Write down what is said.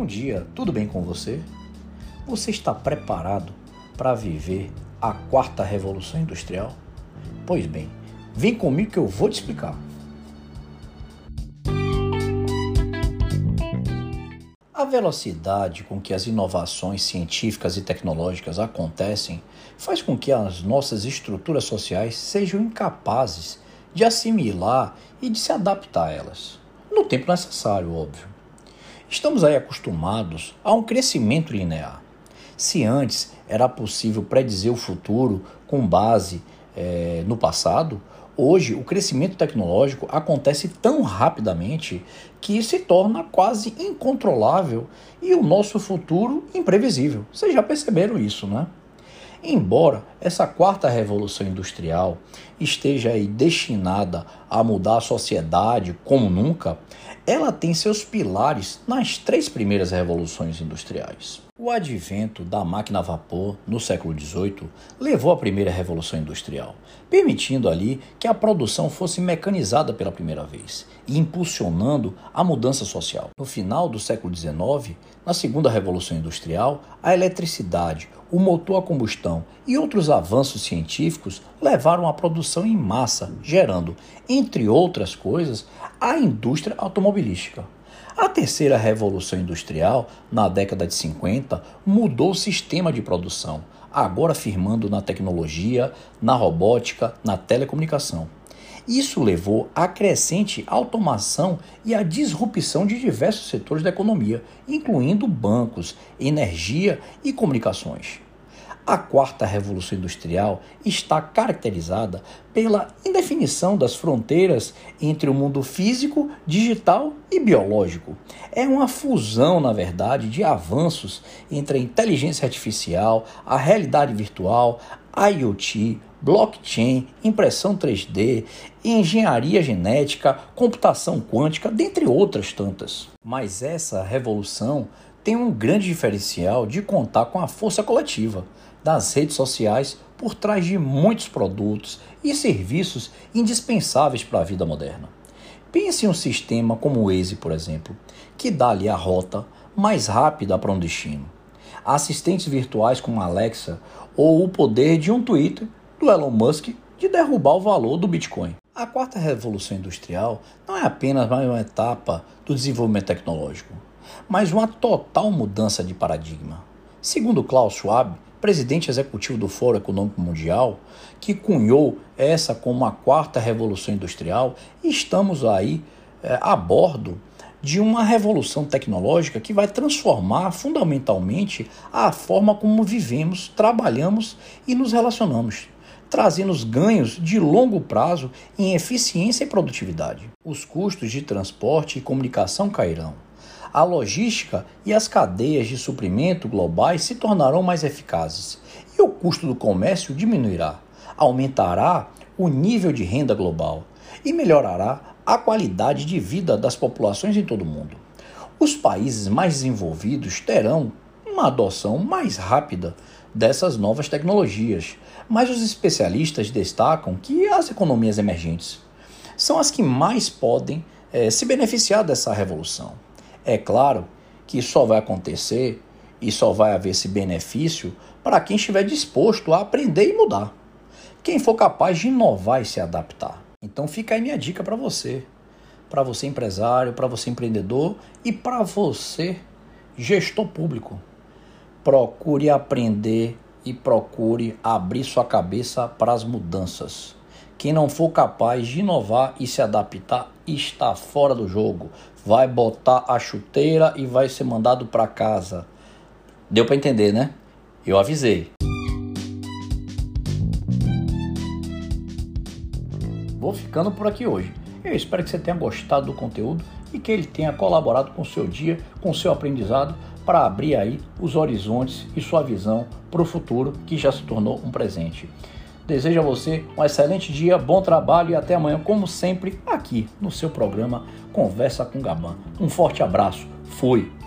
Bom dia, tudo bem com você? Você está preparado para viver a quarta revolução industrial? Pois bem, vem comigo que eu vou te explicar. A velocidade com que as inovações científicas e tecnológicas acontecem faz com que as nossas estruturas sociais sejam incapazes de assimilar e de se adaptar a elas, no tempo necessário, óbvio. Estamos aí acostumados a um crescimento linear. Se antes era possível predizer o futuro com base é, no passado, hoje o crescimento tecnológico acontece tão rapidamente que se torna quase incontrolável e o nosso futuro imprevisível. Vocês já perceberam isso, né? Embora essa quarta revolução industrial esteja aí destinada a mudar a sociedade como nunca, ela tem seus pilares nas três primeiras revoluções industriais. O advento da máquina a vapor no século XVIII levou à primeira revolução industrial, permitindo ali que a produção fosse mecanizada pela primeira vez e impulsionando a mudança social. No final do século XIX, na segunda revolução industrial, a eletricidade, o motor a combustão e outros avanços científicos levaram à produção em massa, gerando, entre outras coisas, a indústria automobilística. A terceira revolução industrial, na década de 50, mudou o sistema de produção, agora firmando na tecnologia, na robótica, na telecomunicação. Isso levou à crescente automação e à disrupção de diversos setores da economia, incluindo bancos, energia e comunicações. A quarta revolução industrial está caracterizada pela indefinição das fronteiras entre o mundo físico, digital e biológico. É uma fusão, na verdade, de avanços entre a inteligência artificial, a realidade virtual, IoT, blockchain, impressão 3D, engenharia genética, computação quântica, dentre outras tantas. Mas essa revolução tem um grande diferencial de contar com a força coletiva das redes sociais por trás de muitos produtos e serviços indispensáveis para a vida moderna. Pense em um sistema como o Waze, por exemplo, que dá-lhe a rota mais rápida para um destino. Assistentes virtuais como Alexa ou o poder de um Twitter do Elon Musk de derrubar o valor do Bitcoin. A quarta revolução industrial não é apenas mais uma etapa do desenvolvimento tecnológico, mas uma total mudança de paradigma. Segundo Klaus Schwab, presidente executivo do Fórum Econômico Mundial, que cunhou essa como a quarta revolução industrial, estamos aí é, a bordo de uma revolução tecnológica que vai transformar fundamentalmente a forma como vivemos, trabalhamos e nos relacionamos, trazendo ganhos de longo prazo em eficiência e produtividade. Os custos de transporte e comunicação cairão a logística e as cadeias de suprimento globais se tornarão mais eficazes e o custo do comércio diminuirá, aumentará o nível de renda global e melhorará a qualidade de vida das populações em todo o mundo. Os países mais desenvolvidos terão uma adoção mais rápida dessas novas tecnologias, mas os especialistas destacam que as economias emergentes são as que mais podem é, se beneficiar dessa revolução. É claro que só vai acontecer e só vai haver esse benefício para quem estiver disposto a aprender e mudar. Quem for capaz de inovar e se adaptar. Então fica aí minha dica para você, para você empresário, para você empreendedor e para você gestor público. Procure aprender e procure abrir sua cabeça para as mudanças. Quem não for capaz de inovar e se adaptar está fora do jogo. Vai botar a chuteira e vai ser mandado para casa. Deu para entender, né? Eu avisei. Vou ficando por aqui hoje. Eu espero que você tenha gostado do conteúdo e que ele tenha colaborado com o seu dia, com o seu aprendizado, para abrir aí os horizontes e sua visão para o futuro que já se tornou um presente. Desejo a você um excelente dia, bom trabalho e até amanhã, como sempre, aqui no seu programa Conversa com Gaban. Um forte abraço. Fui!